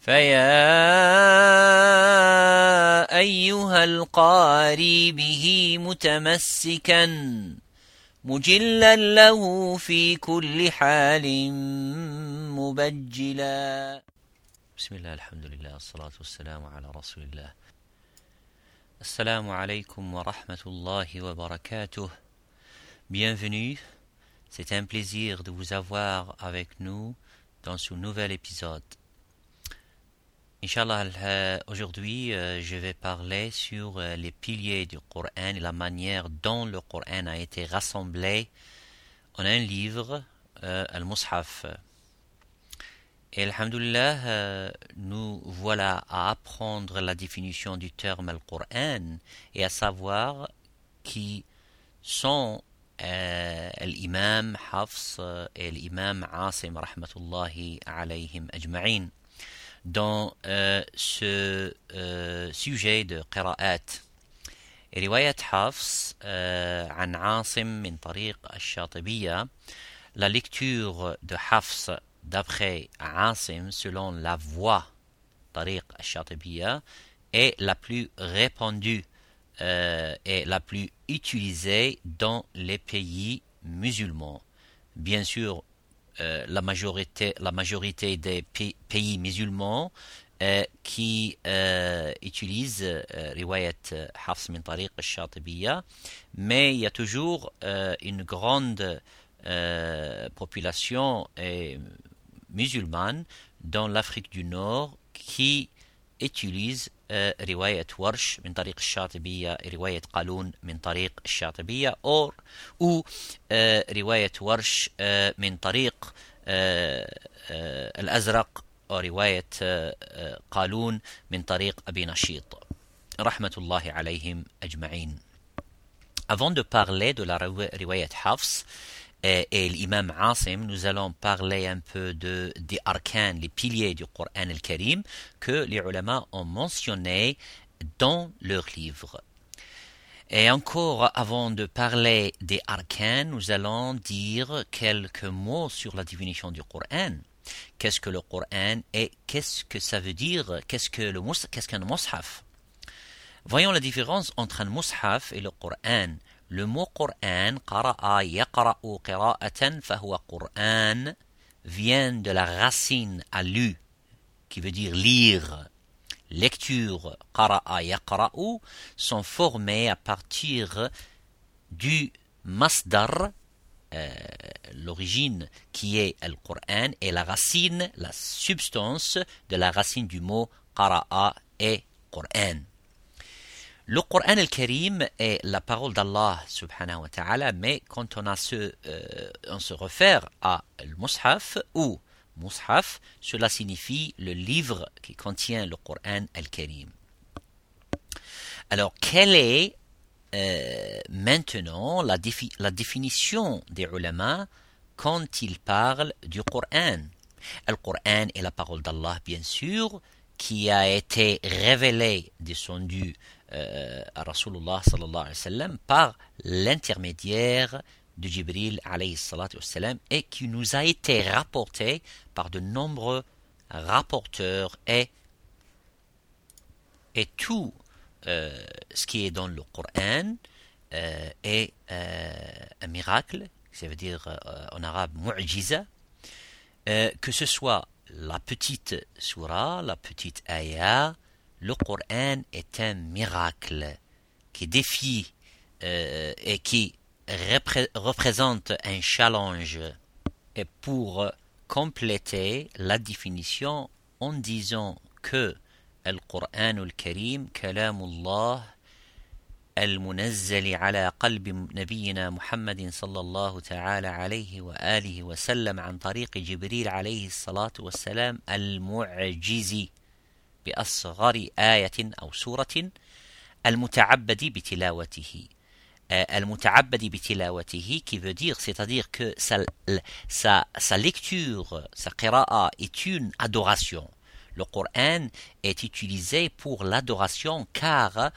فيا أيها القاري به متمسكا مجلا له في كل حال مبجلا بسم الله الحمد لله الصلاة والسلام على رسول الله السلام عليكم ورحمة الله وبركاته Bienvenue, c'est un plaisir de vous avoir avec nous dans ce nouvel épisode. Inch'Allah, euh, aujourd'hui, euh, je vais parler sur euh, les piliers du Coran et la manière dont le Coran a été rassemblé en un livre, Al-Mushaf. Et Alhamdulillah, nous voilà à apprendre la définition du terme Al-Qur'an et à savoir qui sont l'imam Hafs et l'imam Asim rahmatullahi alayhim ajma'in dans euh, ce euh, sujet de قراءات رواية حفص euh, عن عاصم من طريق الشاطبية la lecture de Hafs d'après Asim selon la voix طريق الشاطبية est la plus répandue euh, et la plus utilisée dans les pays musulmans. Bien sûr, euh, la, majorité, la majorité des pays musulmans euh, qui euh, utilisent euh, riwayat Hafs min tariq al mais il y a toujours une grande population musulmane dans l'Afrique du Nord qui utilise رواية ورش من طريق الشاطبية رواية قالون من طريق الشاطبية أو أو رواية ورش من طريق الأزرق أو رواية قالون من طريق أبي نشيط. رحمة الله عليهم أجمعين. Avant de parler de la riwayat Hafs, et, et l'imam Asim, nous allons parler un peu de, des arcanes, les piliers du Coran al-Karim que les ulama ont mentionnés dans leurs livres. Et encore avant de parler des arcanes, nous allons dire quelques mots sur la définition du Coran. Qu'est-ce que le Coran et qu'est-ce que ça veut dire? Qu'est-ce que le qu'est-ce qu'un mushaf? Voyons la différence entre un mushaf et le Coran. Le mot Qur'an, qara'a yaqra'u qira'atan fahuwa Qur'an, vient de la racine à lu, qui veut dire lire. Lecture, qara'a yaqra'u, sont formées à partir du masdar, euh, l'origine qui est le Qur'an, et la racine, la substance de la racine du mot qara'a et Qur'an. Le Coran al-Karim est la parole d'Allah wa ta'ala, mais quand on, euh, on se réfère à Mus'haf ou Mus'haf, cela signifie le livre qui contient le Coran al-Karim. Alors, quelle est euh, maintenant la, la, définition des ulama quand ils parlent du Coran? Le Coran est la parole d'Allah, bien sûr, qui a été révélé, descendu euh, à Rasulullah sallallahu alayhi wa par l'intermédiaire de Jibril alayhi et qui nous a été rapporté par de nombreux rapporteurs et, et tout euh, ce qui est dans le Coran euh, est euh, un miracle, ça veut dire euh, en arabe mu'jiza, euh, que ce soit la petite surah, la petite ayah, le Coran est un miracle qui défie euh, et qui représente un challenge. Et pour compléter la définition en disant que le Coran al-Karim, kalamullah, المنزل على قلب نبينا محمد صلى الله تعالى عليه وآله وسلم عن طريق جبريل عليه الصلاة والسلام المعجز بأصغر آية أو سورة المتعبد بتلاوته المتعبد بتلاوته qui veut dire c'est-à-dire que sa, sa, sa lecture sa qira'a est une adoration le Coran est utilisé pour l'adoration car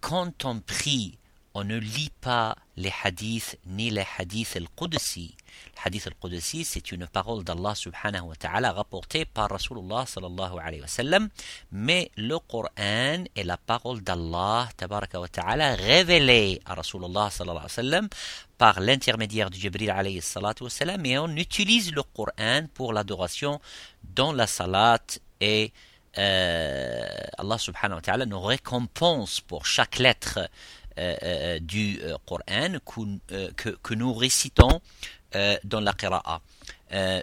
quand on prie on ne lit pas les hadiths ni les hadiths al-Qudsi. Le hadith al-Qudsi, c'est une parole d'Allah subhanahu wa ta'ala rapportée par Rasulullah sallallahu alayhi wa sallam, mais le Coran est la parole d'Allah tabaraka wa ta'ala révélée à Rasulullah sallallahu alayhi wa sallam par l'intermédiaire du Jibril alayhi salatu wa sallam, et on utilise le Coran pour l'adoration dans la salat et euh, Allah subhanahu wa ta'ala nous récompense pour chaque lettre euh, euh, du Coran que, que, nous récitons dans la qira'a.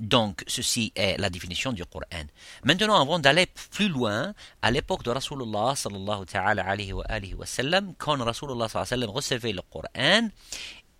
donc, ceci est la définition du Coran. Maintenant, avant d'aller plus loin, à l'époque de Rasulullah sallallahu alayhi wa, wa sallam, quand Rasulullah sallallahu recevait le Coran,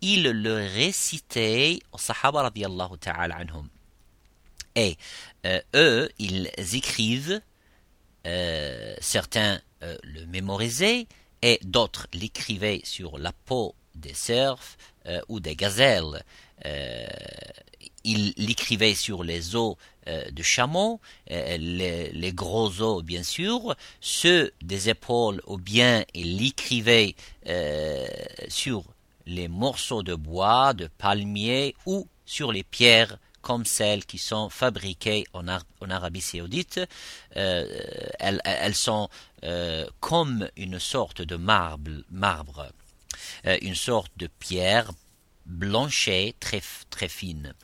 il le récitait aux Sahaba radiallahu ta'ala anhum. Et eux, ils écrivent euh, certains euh, le mémorisaient et d'autres l'écrivaient sur la peau des cerfs euh, ou des gazelles. ils l'écrivaient sur les os de chameaux, les, gros os bien sûr, ceux des épaules ou bien ils l'écrivaient sur les morceaux de bois, de palmiers ou sur les pierres comme celles qui sont fabriquées en, Arabie saoudite. Euh, elles, sont euh, comme une sorte de marbre, euh, une sorte de pierre blanchée très, très fine.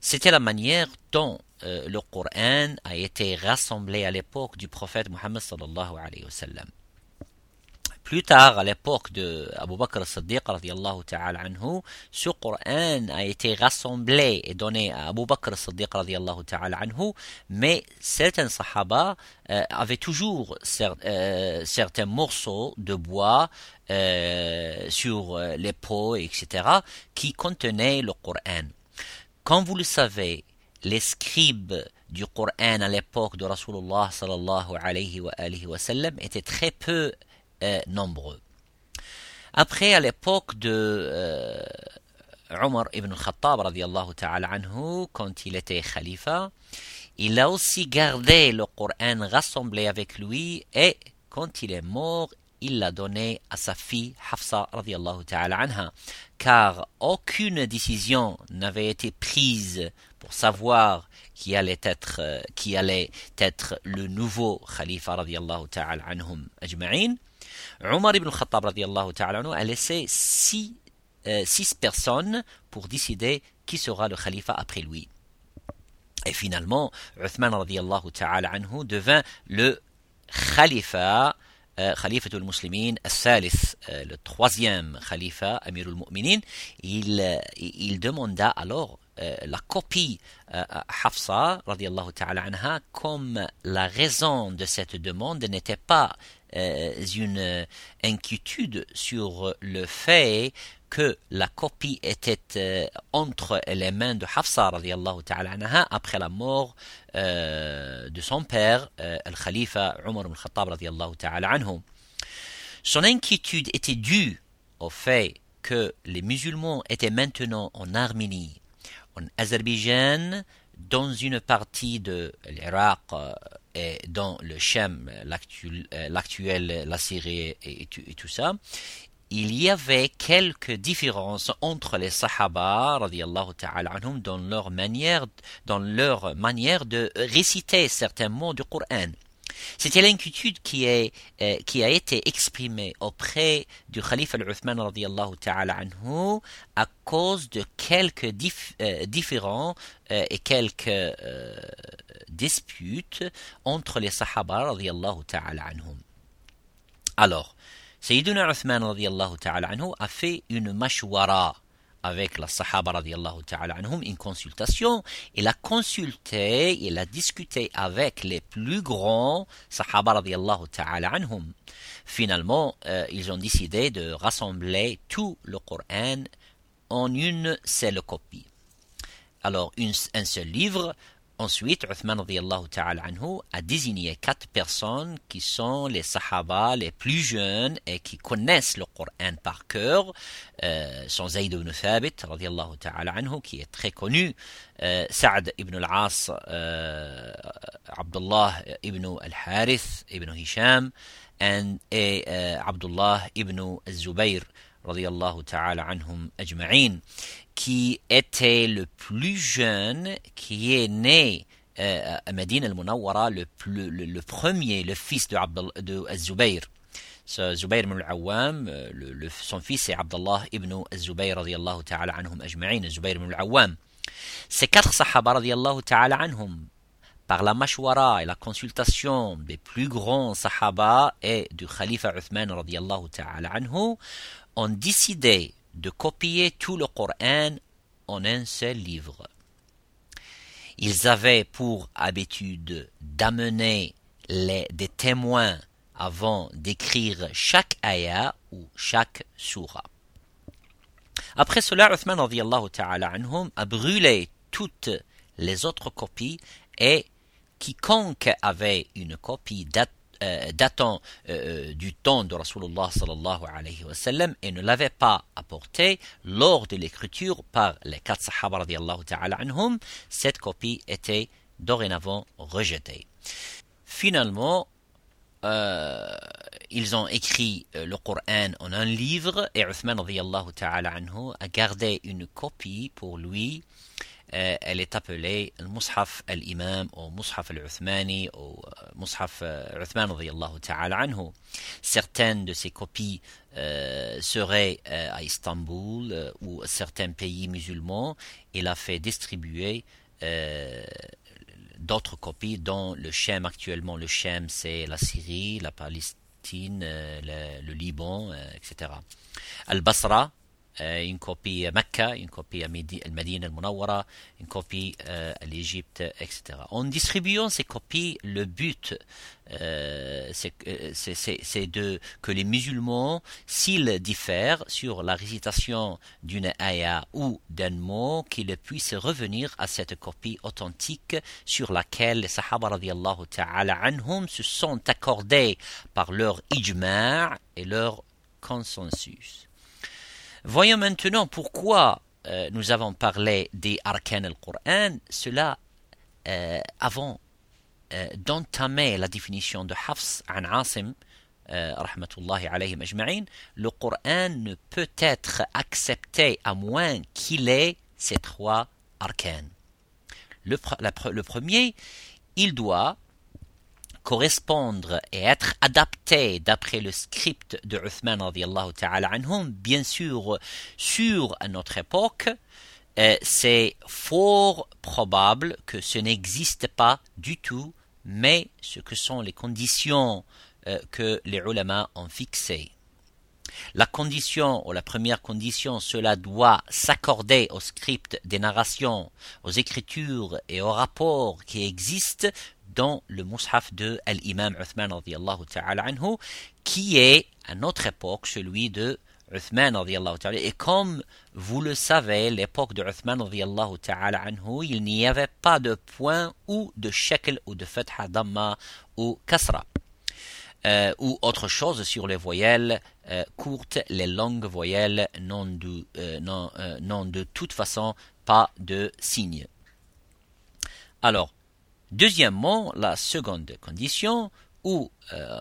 C'était la manière dont le Coran a été rassemblé à l'époque du prophète Mohammed. Plus tard, à l'époque de Abu Bakr as-Siddiq ta'ala anhu, ce Coran a été rassemblé et donné à Abu Bakr as-Siddiq ta'ala anhu, mais certains sahaba euh, avaient toujours euh, certains morceaux de bois euh, sur les pots, etc., qui contenaient le Coran. Comme vous le savez, les scribes du Coran à l'époque de Rasulullah sallallahu alayhi wa, sallam étaient très peu nombreux. Après, à l'époque de euh, Omar ibn Khattab, ta'ala anhu, quand il était khalifa, il a aussi gardé le Coran rassemblé avec lui et quand il est mort, il l'a donné à sa fille Hafsa ta'ala anha, car aucune décision n'avait été prise pour savoir qui allait être, euh, qui allait être le nouveau khalifa radiallahu ta'ala anhum ajma'in. Omar ibn Khattab a laissé six, euh, six personnes pour décider qui sera le khalifa après lui. Et finalement, Uthman ta'ala anhu devint le khalifa al-Muslimin al-Thalith, euh, le troisième khalifa, Amir al-Mu'minin, il, euh, il demanda alors la copie euh, Hafsa radiallahu ta'ala anha comme la raison de cette demande n'était pas euh, une inquiétude sur le fait que la copie était entre les mains de Hafsa radiallahu ta'ala anha après la mort de son père, le khalifa Umar ibn Khattab radiallahu ta'ala anhu. Son inquiétude était due au fait que les musulmans étaient maintenant en Arménie en Azerbaïdjan, dans une partie de l'Irak euh, et dans le l'actuel, euh, la Syrie et, tout, ça, il y avait quelques différences entre les Sahaba anhum, dans leur manière, dans leur manière de réciter certains mots du Coran. C'était l'inquiétude euh, qui a été exprimée auprès du Khalife al-Uthman ta'ala anhu à cause de quelques euh, différends euh, et quelques disputes entre les Sahaba ta'ala anhum. Alors, Sayyiduna Uthman ta'ala anhu a fait une mashwara avec la Sahaba radiallahu ta'ala anhum une consultation. Il a consulté, il a discuté avec les plus grands Sahaba radiallahu ta'ala anhum. Finalement, euh, ils ont décidé de rassembler tout le Coran en une seule copie. Alors, un seul livre Ensuite, Uthman ta'ala anhu a désigné quatre personnes qui sont les Sahaba les plus jeunes et qui connaissent le Coran par cœur. Euh, Zayd ibn Thabit ta'ala anhu qui est très connu, euh, Sa'd ibn al-As, euh, Abdullah ibn al-Harith ibn Hisham and, et euh, Abdullah ibn al-Zubayr radiallahu ta'ala anhum ajma'in qui était le plus jeune qui est né euh, à Medina al-Munawwara, le, le, le, premier, le fils de, de Zubayr. So, Zubayr ibn al-Awwam, euh, son fils c'est Abdullah ibn Zubayr radiallahu ta'ala anhum ajma'in, Zubayr ibn al-Awwam. Ces quatre sahaba radiallahu ta'ala anhum, par la mashwara et la consultation des plus grands sahaba et du khalifa Uthman radiallahu ta'ala anhu, ont décidé de copier tout le Coran en un seul livre. Ils avaient pour habitude d'amener des témoins avant d'écrire chaque ayah ou chaque surah. Après cela, Uthman ta'ala a brûlé toutes les autres copies et quiconque avait une copie date euh, datant euh, du temps de Rasulullah sallallahu et ne l'avait pas apporté lors de l'écriture par les quatre sahaba radiallahu ta'ala anhum, cette copie était dorénavant rejetée. Finalement, euh, ils ont écrit le Coran en un livre et Uthman radiallahu ta'ala anhu a gardé une copie pour lui euh, elle est appelée Mushaf al-Imam ou Mushaf al-Uthmani ou euh, Mushaf euh, Uthman ta'ala anhu. Certaines de ces copies seraient à Istanbul ou certains pays musulmans. Il a fait distribuer d'autres copies dont le Shem actuellement. Le Shem c'est la Syrie, la Palestine, le, le Liban, etc. Al-Basra euh, une copie à Mecca, une copie à Medina al-Munawwara, une copie euh, à l'Égypte, etc. En distribuant ces copies, le but euh, c'est de que les musulmans, s'ils diffèrent sur la récitation d'une ayah ou d'un mot, qu'ils puissent revenir à cette copie authentique sur laquelle les Sahaba ta'ala anhum se sont accordés par leur ijma' et leur consensus. Voyons maintenant pourquoi euh, nous avons parlé des arcanes al-Qur'an. Cela, euh, avant euh, d'entamer la définition de Hafs an Asim, le Coran ne peut être accepté à moins qu'il ait ces trois arcanes. Le premier, il doit correspondre et être adapté d'après le script de Uthman ta'ala anhum, bien sûr, sur notre époque, euh, c'est fort probable que ce n'existe pas du tout, mais ce que sont les conditions euh, que les ulama ont fixées. La condition, ou la première condition, cela doit s'accorder au script des narrations, aux écritures et aux rapports qui existent dans le mushaf de l'imam Uthman ta'ala anhu, qui est à notre époque celui de Uthman ta'ala. Et comme vous le savez, l'époque de Uthman ta'ala anhu, il n'y avait pas de point ou de shekel ou de fatha damma ou kasra. Euh, ou autre chose sur les voyelles euh, courtes, les longues voyelles n'ont de, euh, non, non de toute façon pas de signe. Alors, Deuxièmement, la seconde condition, ou euh,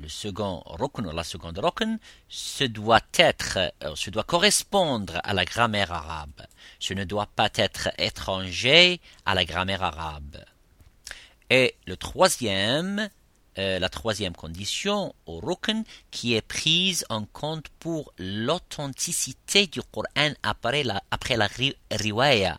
le second rokn, la seconde rokn, ce doit être, euh, ce doit correspondre à la grammaire arabe. Ce ne doit pas être étranger à la grammaire arabe. Et le troisième, euh, la troisième condition au rukn qui est prise en compte pour l'authenticité du Coran après la, après la riwaya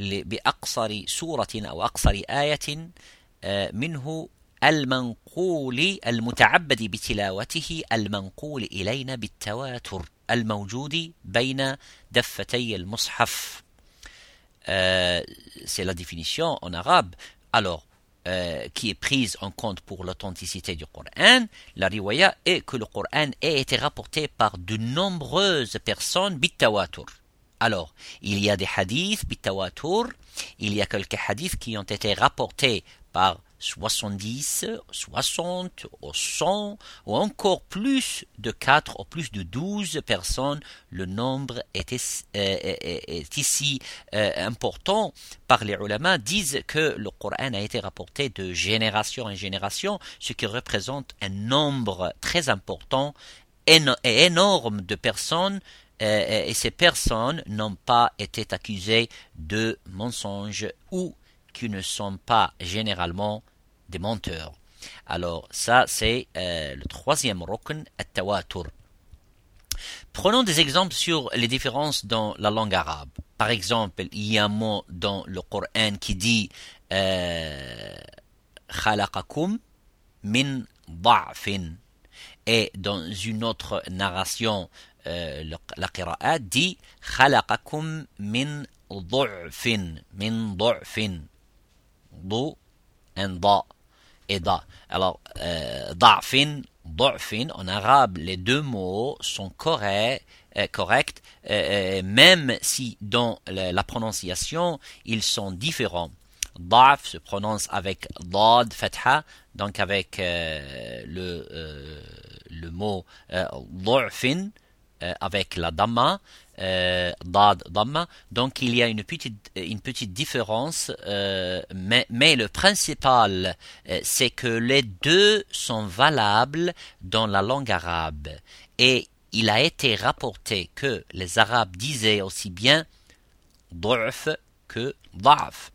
بأقصر سورة أو أقصر آية منه المنقول المتعبد بتلاوته المنقول إلينا بالتواتر الموجود بين دفتي المصحف c'est la définition en arabe alors euh, qui est prise en compte pour l'authenticité du Coran, la riwaya est que le Coran ait été rapporté par de nombreuses personnes bitawatur. Alors, il y a des hadiths bitawatur, il y a quelques hadiths qui ont été rapportés par 70, 60, ou 100, ou encore plus de 4 ou plus de 12 personnes, le nombre est, ici euh, important. Par les ulama, disent que le Coran a été rapporté de génération en génération, ce qui représente un nombre très important et énorme de personnes euh, et ces personnes n'ont pas été accusées de mensonges ou qui ne sont pas généralement des menteurs. Alors ça c'est euh, le troisième rukn, at-tawatur. Prenons des exemples sur les différences dans la langue arabe. Par exemple, il y a un mot dans le Coran qui dit euh, min da'fin et dans une autre narration euh, la qira'a dit khalaqakum min du'fin min du'fin du un da et da. Alors, euh, da'fin, du'fin, en arabe, les deux mots sont corrects, euh, corrects euh, euh, même si dans la, prononciation, ils sont différents. Da'f se prononce avec dad, fatha, donc avec euh, le, le mot du'fin, avec la damma, euh, dad damma. Donc il y a une petite différence, euh, mais, le principal euh, c'est que les deux sont valables dans la langue arabe et il a été rapporté que les Arabes disaient aussi bien du'f que da'f.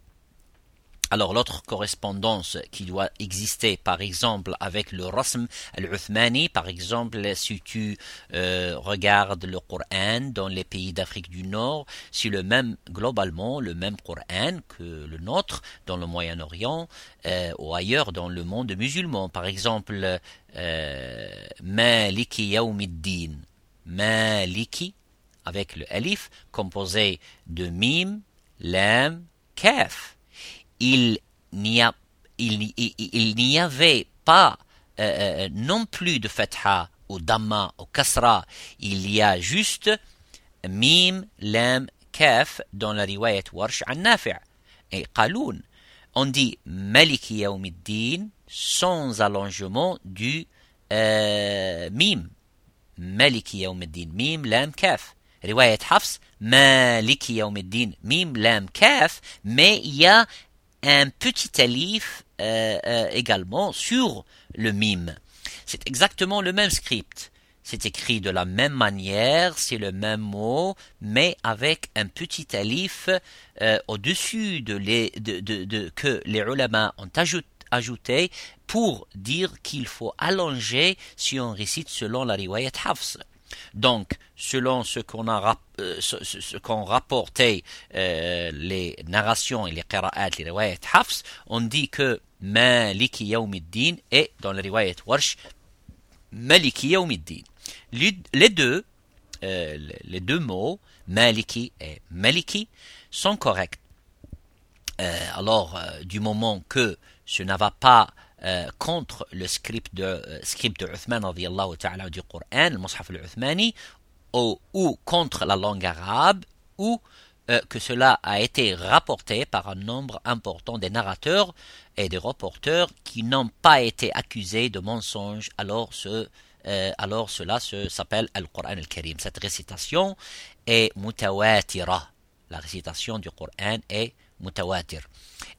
Alors l'autre correspondance qui doit exister, par exemple, avec le Rasm al-Uthmani, par exemple, si tu euh, regardes le Coran dans les pays d'Afrique du Nord, c'est le même, globalement, le même Coran que le nôtre dans le Moyen-Orient euh, ou ailleurs dans le monde musulman. Par exemple, euh, Maliki Yawmiddin, Maliki, avec le alif, composé de mim, lam, kaf il n'y il, avait pas euh, euh, non plus de fatha ou damma ou kasra, il y a juste mim, lam, kaf dans la riwayat warsh an nafi' et qaloun. On dit maliki yawmiddin sans allongement du euh, mim. Maliki yawmiddin, mim, lam, kaf. Riwayat Hafs, maliki yawmiddin, mim, lam, kaf, mais il y a un petit alif euh, euh, également sur le mime. C'est exactement le même script. C'est écrit de la même manière, c'est le même mot, mais avec un petit alif euh, au-dessus de, que les ulama ont ajouté pour dire qu'il faut allonger si on récite selon la riwayat Hafs. Donc, selon ce qu'on a euh, qu'ont rapporté euh, les narrations et les qira'at, les riwayat Hafs, on dit que Maliki Yawmiddin est dans le riwayat Warsh Maliki Yawmiddin. Les deux, euh, les deux mots, Maliki et Maliki, sont corrects. Alors, du moment que ce ne va pas euh, contre le script de, euh, script de Uthman du Coran, le Mus'haf al-Uthmani, ou, ou, contre la langue arabe, ou euh, que cela a été rapporté par un nombre important des narrateurs et des reporters qui n'ont pas été accusés de mensonges, alors ce alors cela s'appelle Al-Qur'an al-Karim. Cette récitation est mutawatira. La récitation du Coran est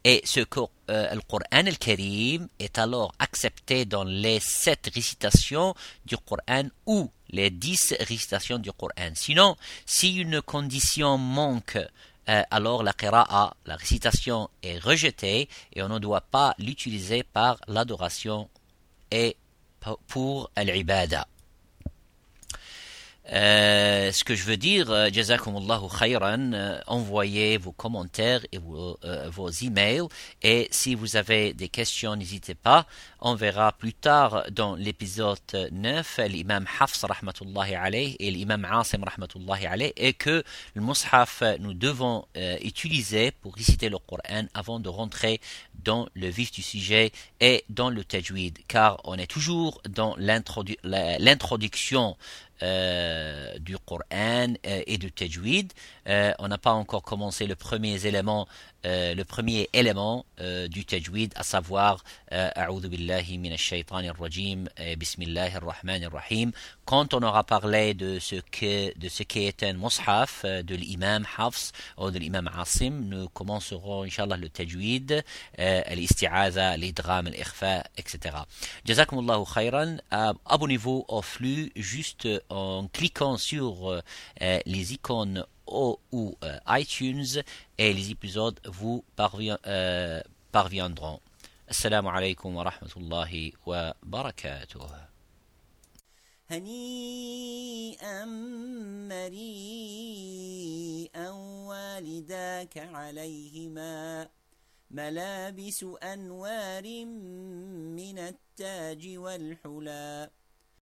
Et ce que euh, le Coran al-Karim est alors accepté dans les sept récitations du Coran ou les dix récitations du Coran. Sinon, si une condition manque, euh, alors la qira'a, la récitation est rejetée et on ne doit pas l'utiliser par l'adoration et pour l'ibada. Euh, ce que je veux dire, euh, jazakumullahu khayran, euh, envoyez vos commentaires et vos, emails. Et si vous avez des questions, n'hésitez pas. On verra plus tard dans l'épisode 9 l'imam Hafs rahmatullahi alayh et l'imam Asim rahmatullahi alayh et que le mushaf nous devons utiliser pour réciter le Coran avant de rentrer dans le vif du sujet et dans le tajwid car on est toujours dans l'introduction du Coran euh, et du tajwid. Euh, on n'a pas encore commencé le premier élément, euh, le premier élément euh, du tajwid, à savoir A'udhu rajim, rahim. Quand on aura parlé de ce que de ce qui est un mushaf de l'imam Hafs ou de l'imam Asim, nous commencerons inshallah le tajwid, l'isti'aza, l'idram, l'ikhfa, etc. Jazakumullahu khayran. Euh, Abonnez-vous au flux juste en cliquant sur les icônes ou, ou euh, iTunes et les épisodes vous parvi euh, parviendront. السلام عليكم ورحمة الله وبركاته هنيئا مريئا والداك عليهما. ملابس أنوار من التاج والحلاب